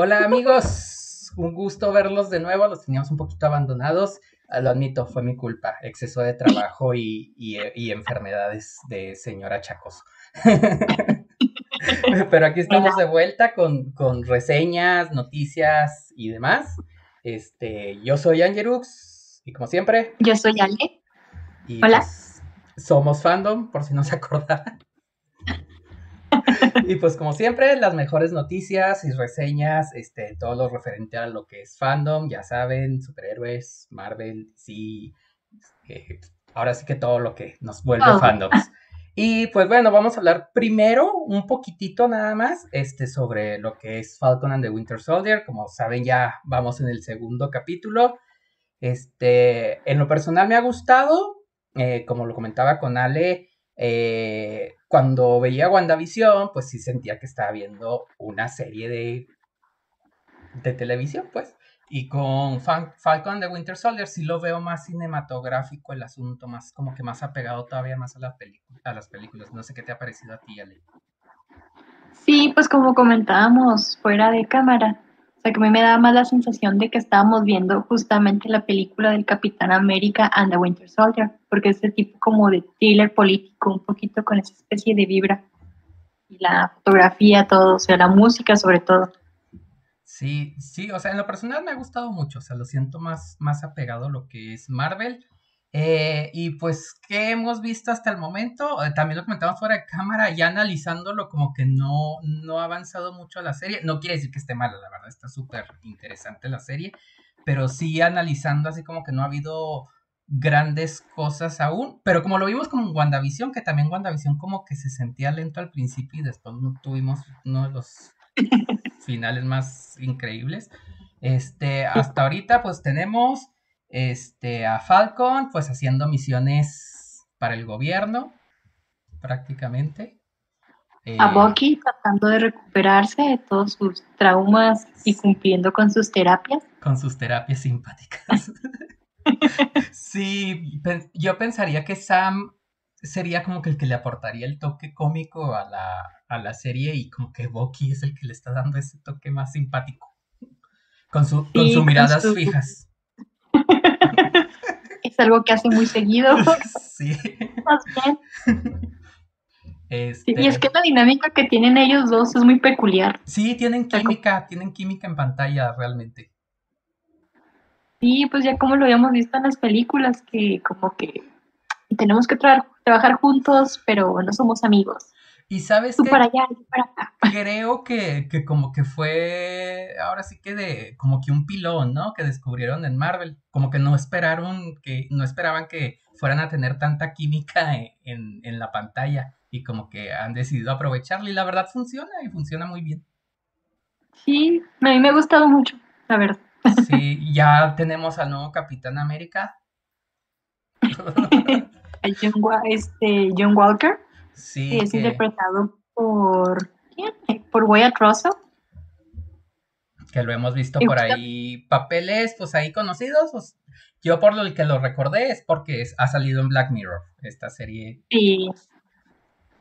Hola amigos, un gusto verlos de nuevo, los teníamos un poquito abandonados, ah, lo admito, fue mi culpa, exceso de trabajo y, enfermedades de señora Chacoso. Pero aquí estamos de vuelta con, reseñas, noticias y demás. Este, yo soy Angelux y como siempre. Yo soy Ale. Hola. Pues, somos fandom, por si no se acordaban y pues como siempre, las mejores noticias y reseñas, este, todo lo referente a lo que es fandom, ya saben, superhéroes, Marvel, sí, eh, ahora sí que todo lo que nos vuelve fandoms. Y pues bueno, vamos a hablar primero un poquitito nada más este, sobre lo que es Falcon and the Winter Soldier. Como saben, ya vamos en el segundo capítulo. Este, en lo personal me ha gustado, eh, como lo comentaba con Ale, eh, cuando veía WandaVision, pues sí sentía que estaba viendo una serie de, de televisión, pues. Y con Falcon de Winter Soldier sí lo veo más cinematográfico el asunto, más como que más apegado todavía más a, la a las películas. No sé qué te ha parecido a ti, Ale. Sí, pues como comentábamos fuera de cámara, o sea que a mí me da más la sensación de que estábamos viendo justamente la película del Capitán América and the Winter Soldier, porque ese tipo como de thriller político, un poquito con esa especie de vibra. Y la fotografía, todo, o sea, la música sobre todo. Sí, sí, o sea, en lo personal me ha gustado mucho, o sea, lo siento más, más apegado a lo que es Marvel. Eh, y pues, ¿qué hemos visto hasta el momento? Eh, también lo comentamos fuera de cámara, ya analizándolo, como que no, no ha avanzado mucho la serie. No quiere decir que esté mala, la verdad, está súper interesante la serie, pero sí analizando así como que no ha habido grandes cosas aún, pero como lo vimos con WandaVision, que también WandaVision como que se sentía lento al principio y después tuvimos uno de los finales más increíbles. Este, hasta ahorita pues tenemos este, a Falcon, pues haciendo misiones para el gobierno, prácticamente. a eh, Bucky tratando de recuperarse de todos sus traumas y cumpliendo con sus terapias. Con sus terapias simpáticas. sí, yo pensaría que Sam sería como que el que le aportaría el toque cómico a la, a la serie y como que Bucky es el que le está dando ese toque más simpático. Con, su, con sus miradas fijas. es algo que hace muy seguido. Sí. Este y es que la dinámica que tienen ellos dos es muy peculiar. Sí, tienen química, tienen química en pantalla realmente. Sí, pues ya como lo habíamos visto en las películas, que como que tenemos que trabajar juntos, pero no somos amigos. Y sabes Tú para allá, yo para acá. Creo que, como que fue, ahora sí que de, como que un pilón, ¿no? Que descubrieron en Marvel. Como que no esperaron, que no esperaban que fueran a tener tanta química en, en la pantalla. Y como que han decidido aprovecharla y la verdad funciona y funciona muy bien. Sí, a mí me ha gustado mucho, la verdad. Sí, ya tenemos al nuevo Capitán América. John, este, John Walker. Sí. es interpretado por. ¿Quién? Por Wyatt Russell. Que lo hemos visto por ahí. Papeles, pues ahí conocidos. Pues, yo por lo que lo recordé es porque ha salido en Black Mirror, esta serie. Sí.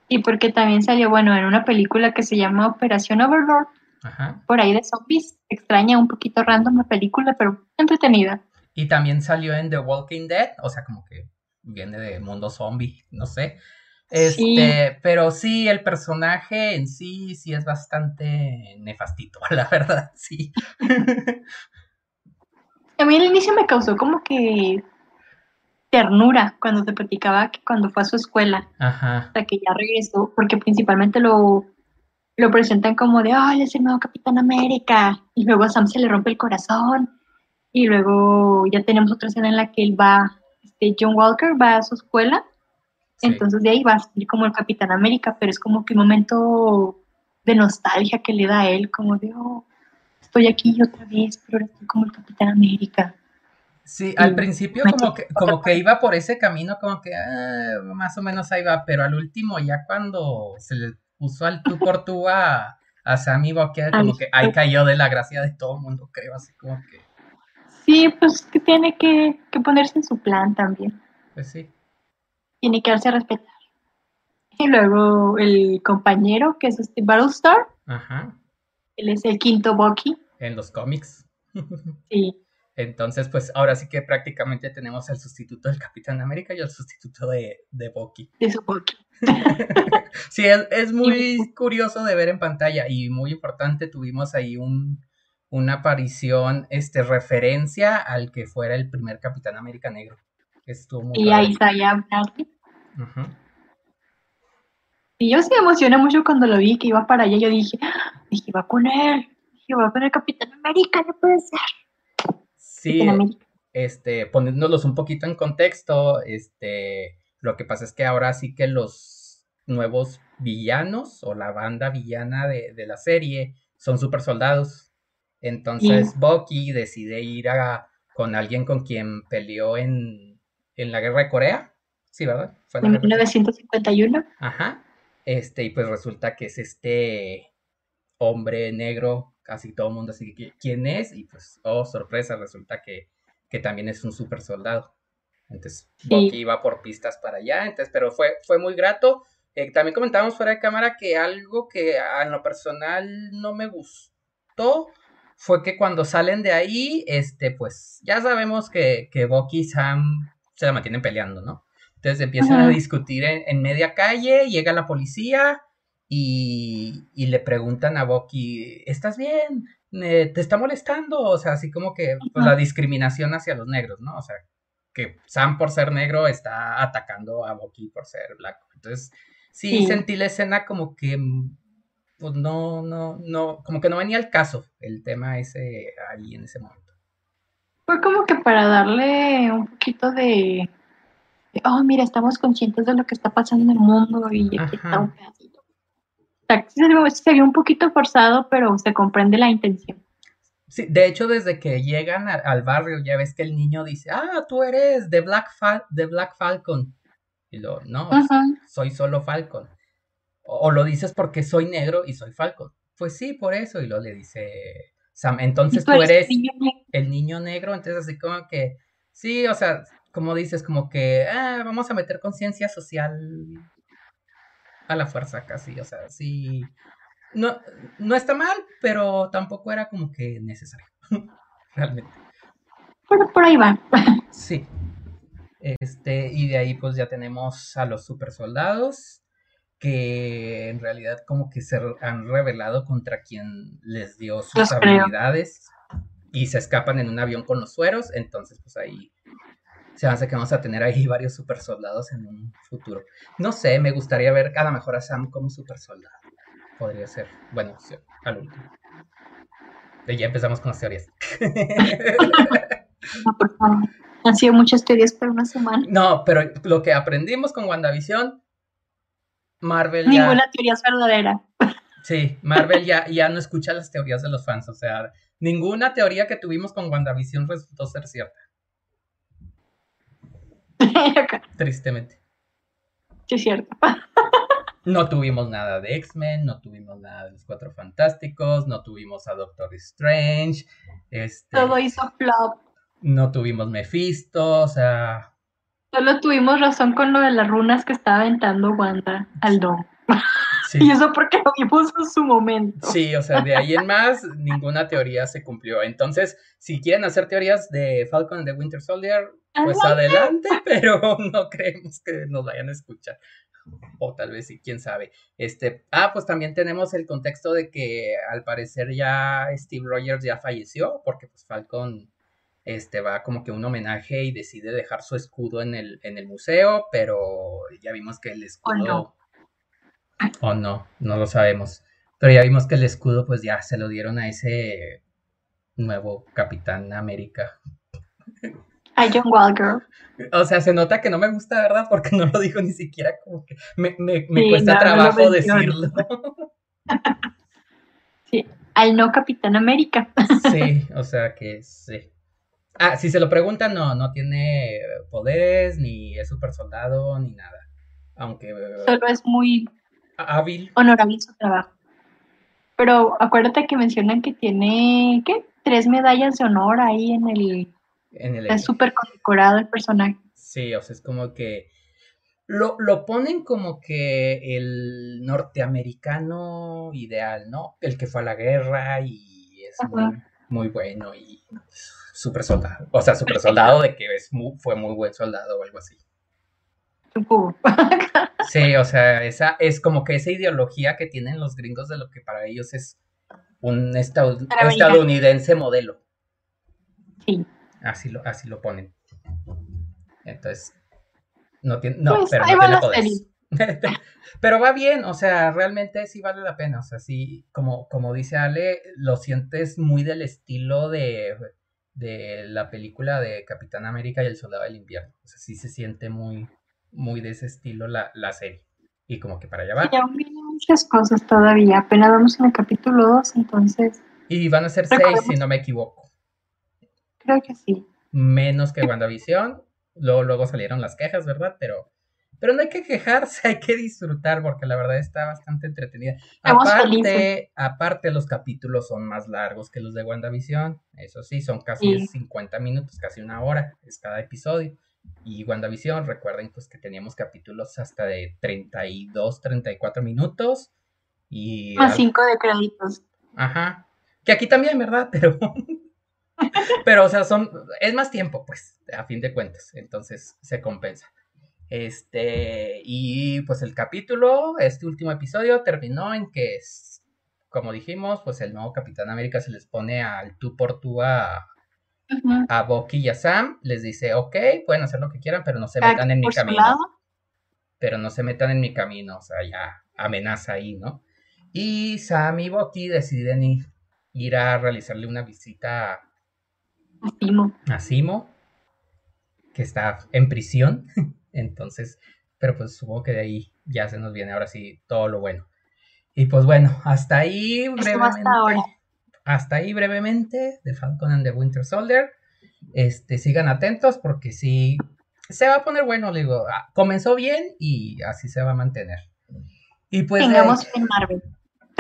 Y porque también salió, bueno, en una película que se llama Operación Overlord. Ajá. Por ahí de zombies. Extraña, un poquito random la película, pero entretenida. Y también salió en The Walking Dead, o sea, como que viene de mundo zombie, no sé. Este, pero sí, el personaje en sí, sí es bastante nefastito, la verdad, sí. A mí al inicio me causó como que ternura cuando te platicaba que cuando fue a su escuela, Ajá. hasta que ya regresó, porque principalmente lo, lo presentan como de, ay, es el nuevo Capitán América, y luego a Sam se le rompe el corazón, y luego ya tenemos otra escena en la que él va, este, John Walker va a su escuela, entonces de ahí va a salir como el Capitán América, pero es como que un momento de nostalgia que le da a él, como de, oh, estoy aquí otra vez, pero ahora estoy como el Capitán América. Sí, al principio como que, como que iba por ese camino, como que ah, más o menos ahí va, pero al último ya cuando se le puso al tú por tú a, a Sammy Bucket, como que ahí cayó de la gracia de todo el mundo, creo, así como que... Sí, pues que tiene que, que ponerse en su plan también. Pues sí tiene que darse a respetar. Y luego el compañero, que es este Battlestar. Ajá. Él es el quinto Bucky. en los cómics. Sí. Entonces, pues ahora sí que prácticamente tenemos al sustituto del Capitán América y al sustituto de, de Bucky. De su Bucky. sí, es, muy curioso de ver en pantalla y muy importante. Tuvimos ahí un, una aparición, este, referencia al que fuera el primer Capitán América negro. Estuvo muy y a Isaiah Bradley. Y yo se emocioné mucho cuando lo vi que iba para allá. Yo dije, ah, dije, va con él. Dije, va con el Capitán América, no puede ser. Sí, este, poniéndolos un poquito en contexto, este, lo que pasa es que ahora sí que los nuevos villanos o la banda villana de, la serie son super soldados. Entonces Bucky decide ir a, con alguien con quien peleó en, en la guerra de Corea. Sí, ¿verdad? Fue en 1951. Ajá. Este, y pues resulta que es este hombre negro, casi todo el mundo así que quién es, y pues, oh, sorpresa, resulta que, que también es un super soldado. Entonces, Bucky iba por pistas para allá, entonces, pero fue, fue muy grato. Eh, también comentábamos fuera de cámara que algo que a lo personal no me gustó fue que cuando salen de ahí, este, pues ya sabemos que, que Bucky y Sam se la mantienen peleando, ¿no? Entonces empiezan a discutir en, media calle, llega la policía y, y le preguntan a Bucky, ¿estás bien? Eh, ¿Te está molestando? O sea, así como que pues, la discriminación hacia los negros, ¿no? O sea, que Sam por ser negro está atacando a Bucky por ser blanco. Entonces, sí, sentí la escena como que, pues no, no, no, como que no venía al caso el tema ese ahí en ese momento. Fue como que para darle un poquito de, oh, mira, estamos conscientes de lo que está pasando en el mundo y aquí está un pedacito. O se vio un poquito forzado, pero se comprende la intención. Sí, de hecho, desde que llegan al barrio, ya ves que el niño dice, ah, tú eres de Black, de Black Falcon. Y lo, no, soy solo Falcon. O, lo dices porque soy negro y soy Falcon. Pues sí, por eso. Y lo le dice Sam, entonces tú eres el niño negro. Entonces así como que, sí, o sea, como dices, como que, ah, vamos a meter conciencia social a la fuerza casi. O sea, sí no, no está mal, pero tampoco era como que necesario, realmente. Pero por ahí va. Sí. Este, y de ahí pues ya tenemos a los super soldados que en realidad como que se han revelado contra quien les dio sus habilidades y se escapan en un avión con los sueros, entonces pues ahí se hace que vamos a tener ahí varios super soldados en un futuro. No sé, me gustaría ver a lo mejor a Sam como super soldado podría ser buena opción al último. ya empezamos con las teorías. no, por favor. Han sido muchas teorías por una semana. No, pero lo que aprendimos con WandaVision, Marvel Ninguna teoría es verdadera. Sí, Marvel ya, ya no escucha las teorías de los fans. O sea, ninguna teoría que tuvimos con WandaVision resultó ser cierta. Tristemente. Sí, es cierto. No tuvimos nada de X-Men, no tuvimos nada de los Cuatro Fantásticos, no tuvimos a Doctor Strange. Este, Todo hizo flop. No tuvimos Mephisto, o sea. Solo tuvimos razón con lo de las runas que estaba aventando Wanda al Don. y eso porque lo vimos en su momento. Sí, o sea, de ahí en más, ninguna teoría se cumplió. Entonces, si quieren hacer teorías de Falcon and the Winter Soldier, pues adelante, pero no creemos que nos vayan a escuchar o tal vez sí, quién sabe. Este, ah, pues también tenemos el contexto de que al parecer ya Steve Rogers ya falleció, porque pues Falcon este, va como que un homenaje y decide dejar su escudo en el, en el museo, pero ya vimos que el escudo... O no. no, lo sabemos. Pero ya vimos que el escudo pues ya se lo dieron a ese nuevo Capitán América. A John Walker. O sea, se nota que no me gusta, ¿verdad? Porque no lo dijo ni siquiera como que me, cuesta trabajo decirlo. sí, al no Capitán América. sí, o sea que sí. Ah, si se lo preguntan, no, no tiene poderes, ni es super soldado, ni nada. Aunque. Solo es muy hábil. Honorable su trabajo. Pero acuérdate que mencionan que tiene, ¿qué? Tres medallas de honor ahí en el es súper condecorado el personaje. Sí, o sea, es como que lo, lo, ponen como que el norteamericano ideal, ¿no? El que fue a la guerra y es muy, muy bueno y super soldado. O sea, super soldado de que es fue muy buen soldado o algo así. Sí, o sea, esa es como que esa ideología que tienen los gringos de lo que para ellos es un estadounidense modelo. Sí. Así lo, así lo ponen. Entonces, no tiene, no, pues, pero no tiene poder. pero va bien, o sea, realmente sí vale la pena. O sea, sí, como, como dice Ale, lo sientes muy del estilo de, de la película de Capitán América y el Soldado del Invierno. O sea, sí se siente muy, muy de ese estilo la, la serie. Y como que para allá va. Y aún vienen muchas cosas todavía. Apenas vamos en el capítulo 2, entonces. Y van a ser seis, si no me equivoco. Creo que sí. Menos que WandaVision. luego, luego salieron las quejas, ¿verdad? Pero, pero no hay que quejarse, hay que disfrutar, porque la verdad está bastante entretenida. Aparte, aparte, los capítulos son más largos que los de WandaVision. Eso sí, son casi 50 minutos, casi una hora es cada episodio y WandaVision, recuerden pues que teníamos capítulos hasta de 32, 34 minutos y... Más 5 de créditos. Ajá. Que aquí también, ¿verdad? Pero... Pero, o sea, son... Es más tiempo, pues, a fin de cuentas. Entonces, se compensa. Este... Y pues el capítulo, este último episodio, terminó en que, como dijimos, pues el nuevo Capitán América se les pone al tú por tú a, a Bucky y a Sam, les dice, ok, pueden hacer lo que quieran, pero no se metan en mi camino. Pero no se metan en mi camino, o sea, ya amenaza ahí, ¿no? Y Sam y Bucky deciden ir, a realizarle una visita a Simo. a Simo, que está en prisión. Entonces, pero pues supongo que de ahí ya se nos viene ahora sí todo lo bueno. Y pues bueno, hasta ahí brevemente hasta ahí brevemente de Falcon and the Winter Soldier. Este, sigan atentos porque sí se va a poner bueno, digo, ah, comenzó bien y así se va a mantener. Y pues tengamos en Marvel.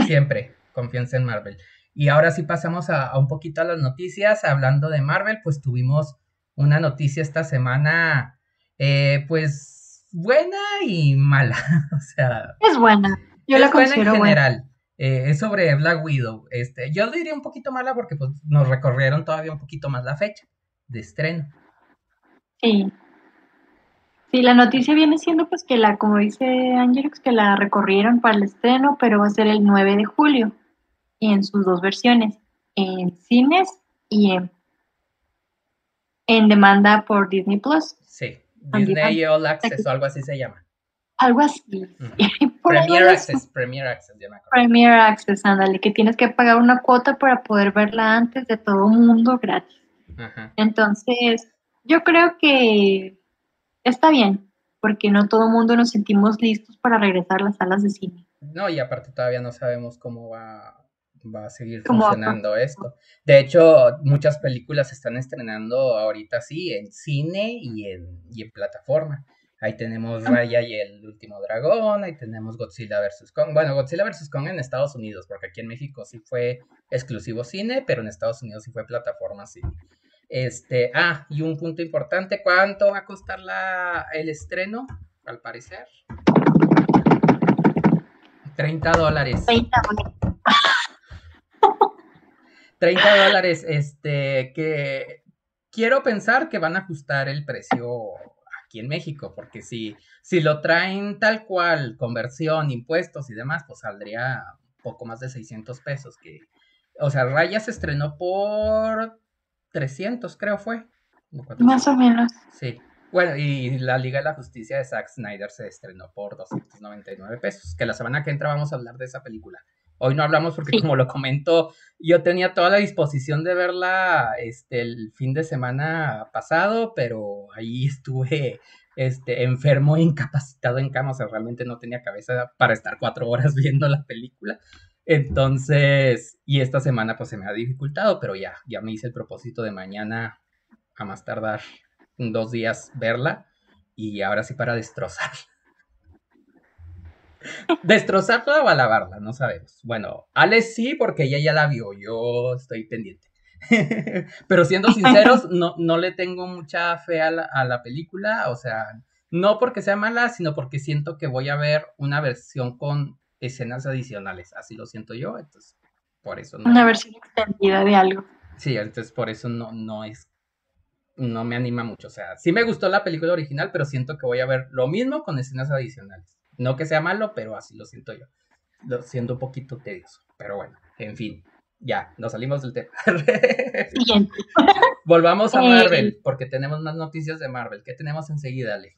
Siempre, confianza en Marvel. Y ahora sí pasamos a, un poquito a las noticias. Hablando de Marvel, pues tuvimos una noticia esta semana, eh, pues buena y mala. o sea, es buena. Yo la considero en general. Eh, es sobre Black Widow. Este, yo diría un poquito mala porque pues, nos recorrieron todavía un poquito más la fecha de estreno. Sí. Sí, la noticia viene siendo pues que la, como dice Angelix, que la recorrieron para el estreno, pero va a ser el 9 de julio y en sus dos versiones, en cines y en, en demanda por Disney Plus. Sí, Disney All Access o algo así se llama. Algo así. Premier Access, Premier Access, ya me acuerdo. Premier Access, ándale, que tienes que pagar una cuota para poder verla antes de todo mundo gratis. Entonces, yo creo que está bien, porque no todo mundo nos sentimos listos para regresar a las salas de cine. No, y aparte todavía no sabemos cómo va, va a seguir funcionando esto. De hecho, muchas películas se están estrenando ahorita sí en cine y en, y en plataforma. Ahí tenemos Raya y el último dragón, ahí tenemos Godzilla vs. Kong. Bueno, Godzilla vs. Kong en Estados Unidos, porque aquí en México sí fue exclusivo cine, pero en Estados Unidos sí fue plataforma cine. Este, ah, y un punto importante, ¿cuánto va a costar la, el estreno? Al parecer. 30 dólares. 30 dólares. 30 dólares, este, que quiero pensar que van a ajustar el precio aquí en México, porque si, si lo traen tal cual, conversión, impuestos y demás, pues saldría poco más de 600 pesos, que, o sea, Raya se estrenó por 300, creo fue. Más o menos. Sí. Bueno, y la Liga de la Justicia de Zack Snyder se estrenó por 299 pesos, que la semana que entra vamos a hablar de esa película. Hoy no hablamos porque, como lo comento, yo tenía toda la disposición de verla este, el fin de semana pasado, pero ahí estuve este, enfermo e incapacitado en cama, o sea, realmente no tenía cabeza para estar cuatro horas viendo la película. Entonces, y esta semana pues se me ha dificultado, pero ya, ya me hice el propósito de mañana, a más tardar dos días, verla y ahora sí para destrozar. Destrozarla o alabarla, no sabemos. Bueno, Ale sí, porque ella ya la vio, yo estoy pendiente. Pero siendo sinceros, no, no le tengo mucha fe a la, película, o sea, no porque sea mala, sino porque siento que voy a ver una versión con escenas adicionales, así lo siento yo, entonces por eso no. Una versión extendida de algo. Sí, entonces por eso no, no es, no me anima mucho. O sea, sí me gustó la película original, pero siento que voy a ver lo mismo con escenas adicionales. No que sea malo, pero así lo siento yo. Lo siento un poquito tedioso. Pero bueno, en fin, ya, nos salimos del tema. Siguiente. Volvamos a Eh, Marvel, porque tenemos más noticias de Marvel. ¿Qué tenemos enseguida, Ale?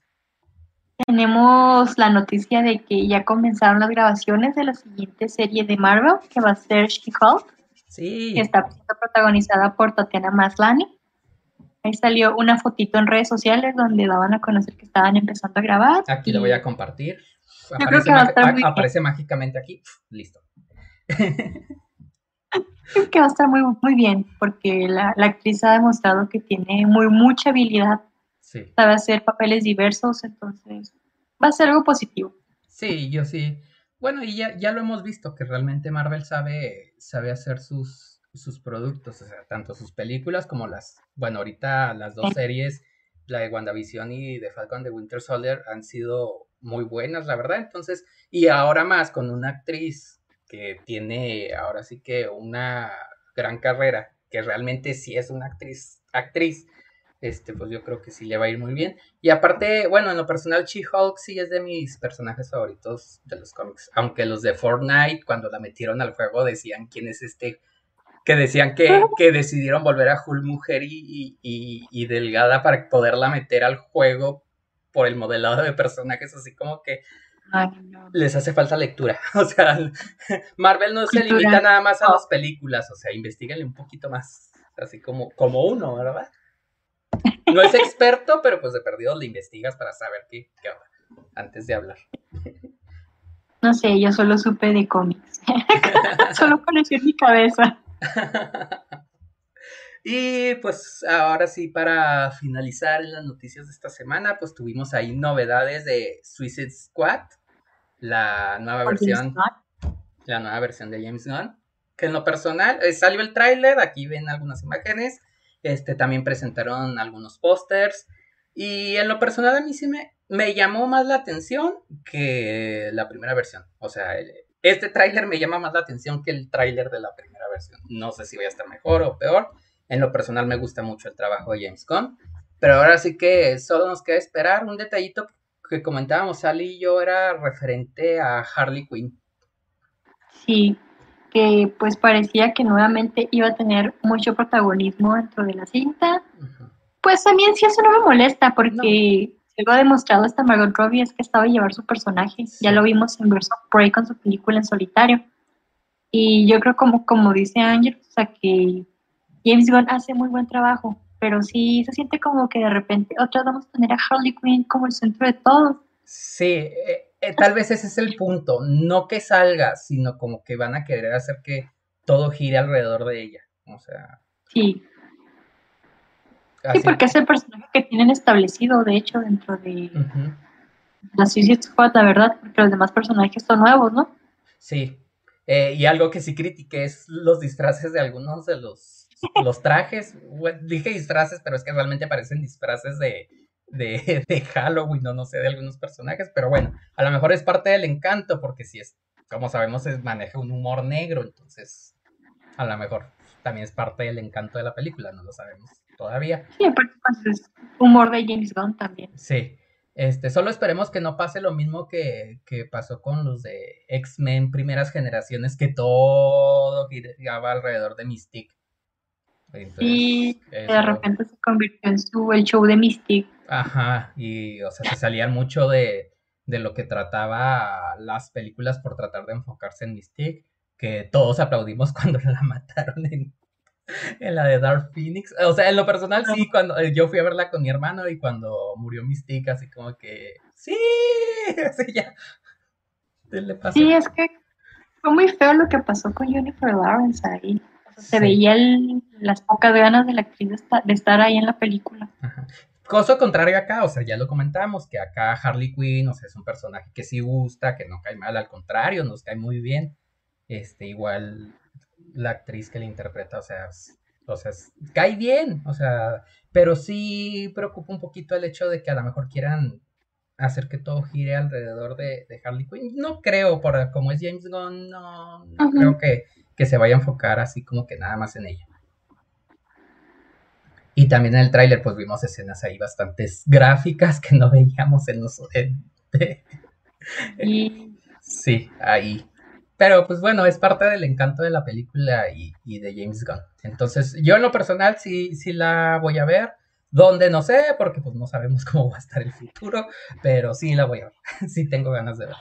Tenemos la noticia de que ya comenzaron las grabaciones de la siguiente serie de Marvel, que va a ser She-Hulk, Sí, que está siendo protagonizada por Tatiana Maslany. Ahí salió una fotito en redes sociales donde daban a conocer que estaban empezando a grabar. aquí y lo voy a compartir. Aparece, mágicamente aquí. Listo. Creo que va a estar muy, muy bien, porque la, la actriz ha demostrado que tiene muy mucha habilidad, Sí. sabe hacer papeles diversos, entonces va a ser algo positivo. Sí, yo sí. Bueno, y ya, ya lo hemos visto, que realmente Marvel sabe, sabe hacer sus, sus productos, o sea, tanto sus películas como las, bueno, ahorita las dos Sí. series, la de WandaVision y de Falcon de Winter Soldier, han sido muy buenas, la verdad. Entonces, y ahora más con una actriz que tiene ahora sí que una gran carrera, que realmente sí es una actriz, actriz, este, pues yo creo que sí le va a ir muy bien. Y aparte, bueno, en lo personal, She-Hulk sí es de mis personajes favoritos de los cómics. Aunque los de Fortnite, cuando la metieron al juego, decían quién es este. Que decían que, que decidieron volver a Hulk mujer y, y, y delgada para poderla meter al juego por el modelado de personajes, así como que Ay, no. les hace falta lectura. O sea, Marvel no se limita nada más a las películas, o sea, investiguenle un poquito más, así como, como uno, ¿verdad? No es experto, pero pues de perdido le investigas para saber qué, qué onda, antes de hablar. No sé, yo solo supe de cómics. solo apareció en mi cabeza. y pues ahora sí, para finalizar en las noticias de esta semana, pues tuvimos ahí novedades de Suicide Squad, la nueva versión la nueva versión de James Gunn. Que en lo personal, eh, salió el tráiler, aquí ven algunas imágenes. Este, también presentaron algunos pósters. Y en lo personal a mí sí me, me llamó más la atención que la primera versión. O sea, el- este tráiler me llama más la atención que el tráiler de la primera versión. No sé si voy a estar mejor o peor. En lo personal me gusta mucho el trabajo de James Gunn. Pero ahora sí que solo nos queda esperar un detallito que comentábamos Sally y yo era referente a Harley Quinn. Sí, que pues parecía que nuevamente iba a tener mucho protagonismo dentro de la cinta. Pues también sí eso no me molesta porque algo ha demostrado esta Margot Robbie es que estaba a llevar su personaje. Sí. Ya lo vimos en Birds of Prey con su película en solitario. Y yo creo como, como dice Ángel, o sea que James Gunn hace muy buen trabajo, pero sí se siente como que de repente otra vamos a tener a Harley Quinn como el centro de todo. Sí, eh, eh, tal vez ese es el punto. No que salga, sino como que van a querer hacer que todo gire alrededor de ella. O sea, Sí, sí, porque es el personaje que tienen establecido, de hecho, dentro de la Suicide Squad, la verdad, porque los demás personajes son nuevos, ¿no? Sí. Eh, y algo que sí critiqué es los disfraces de algunos de los, los trajes. Dije disfraces, pero es que realmente parecen disfraces de, de, de Halloween o no sé, de algunos personajes. Pero bueno, a lo mejor es parte del encanto, porque si es, como sabemos, es, maneja un humor negro, entonces a lo mejor también es parte del encanto de la película, no lo sabemos todavía. Sí, aparte pues, es humor de James Gunn también. Sí. Este, solo esperemos que no pase lo mismo que, que pasó con los de X-Men primeras generaciones, que todo giraba alrededor de Mystique. Entonces, Y de repente se convirtió en su, el show de Mystique. Ajá, y o sea, se salían mucho de, de lo que trataba las películas por tratar de enfocarse en Mystique, que todos aplaudimos cuando la mataron en, en la de Dark Phoenix. O sea, en lo personal sí, cuando yo fui a verla con mi hermano y cuando murió Mystique, así como que, sí, así ya. ¿Qué le pasó? Sí, es que fue muy feo lo que pasó con Jennifer Lawrence ahí. Se Sí. veía el- las pocas ganas de la actriz de, esta- de estar ahí en la película. Ajá. Cosa contrario acá, o sea, ya lo comentamos, que acá Harley Quinn, o sea, es un personaje que sí gusta, que no cae mal, al contrario, nos cae muy bien. Este, igual la actriz que le interpreta, o sea, es- o sea, es- cae bien, o sea, pero sí preocupa un poquito el hecho de que a lo mejor quieran hacer que todo gire alrededor de, de Harley Quinn. No creo, por como es James Gunn, no, no creo que, que se vaya a enfocar así como que nada más en ella. Y también en el tráiler pues vimos escenas ahí bastantes gráficas que no veíamos en los... Sí, ahí. Pero pues bueno, es parte del encanto de la película y, y, de James Gunn. Entonces yo en lo personal sí, sí la voy a ver. ¿Dónde? No sé, porque pues no sabemos cómo va a estar el futuro, pero sí la voy a ver. sí tengo ganas de ver.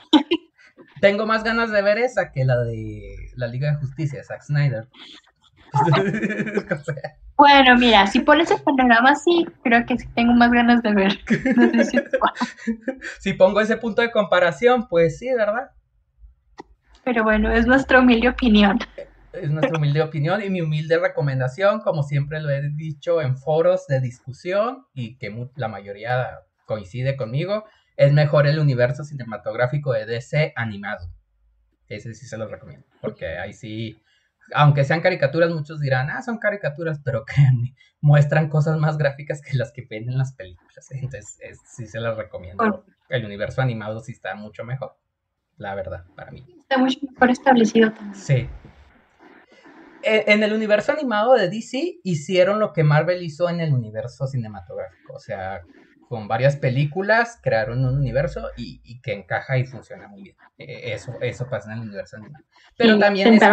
Tengo más ganas de ver esa que la de la Liga de Justicia, Zack Snyder. Bueno, mira, si pones el panorama así, creo que sí tengo más ganas de ver. si pongo ese punto de comparación, pues sí, ¿verdad? Pero bueno, es nuestra humilde opinión. Es nuestra humilde opinión y mi humilde recomendación, como siempre lo he dicho en foros de discusión y que la mayoría coincide conmigo, es mejor el universo cinematográfico de DC animado. Ese sí se lo recomiendo, porque ahí sí aunque sean caricaturas, muchos dirán, ah, son caricaturas, pero créanme, muestran cosas más gráficas que las que ven en las películas. Entonces, sí se las recomiendo. El universo animado sí está mucho mejor, la verdad, para mí. Está mucho mejor establecido también. Sí. E, en el universo animado de DC hicieron lo que Marvel hizo en el universo cinematográfico. O sea, con varias películas crearon un universo y, que encaja y funciona muy bien. E, eso, eso pasa en el universo animado. Pero también es,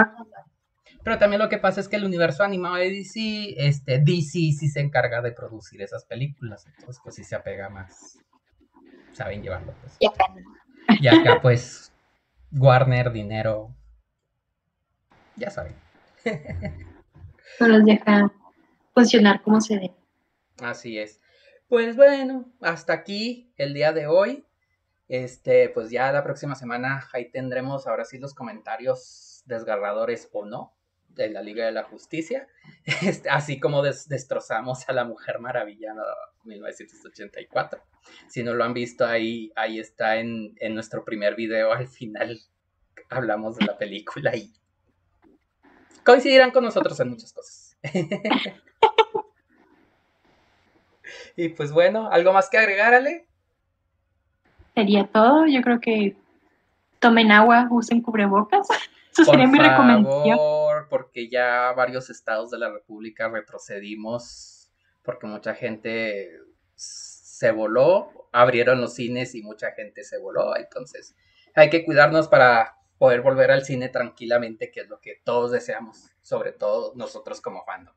pero también lo que pasa es que el universo animado de DC, este, DC sí se encarga de producir esas películas. Entonces, pues sí se apega más. Saben llevarlo. Pues. Y acá, y acá pues, Warner, dinero. Ya saben. No los deja funcionar como se debe. Así es. Pues bueno, hasta aquí el día de hoy. Este, pues ya la próxima semana ahí tendremos ahora sí los comentarios desgarradores o no de la Liga de la Justicia, este, así como destrozamos a la Mujer Maravilla en 1984. Si no lo han visto ahí, ahí está en, nuestro primer video, al final hablamos de la película y coincidirán con nosotros en muchas cosas. y pues bueno, ¿algo más que agregar, Ale? Sería todo, yo creo que tomen agua, usen cubrebocas. Eso sería mi recomendación porque ya varios estados de la República retrocedimos, porque mucha gente se voló, abrieron los cines y mucha gente se voló, entonces hay que cuidarnos para poder volver al cine tranquilamente, que es lo que todos deseamos, sobre todo nosotros como fandom.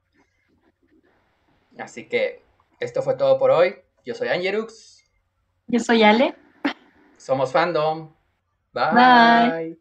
Así que esto fue todo por hoy. Yo soy Angerux. Yo soy Ale. Somos fandom. Bye.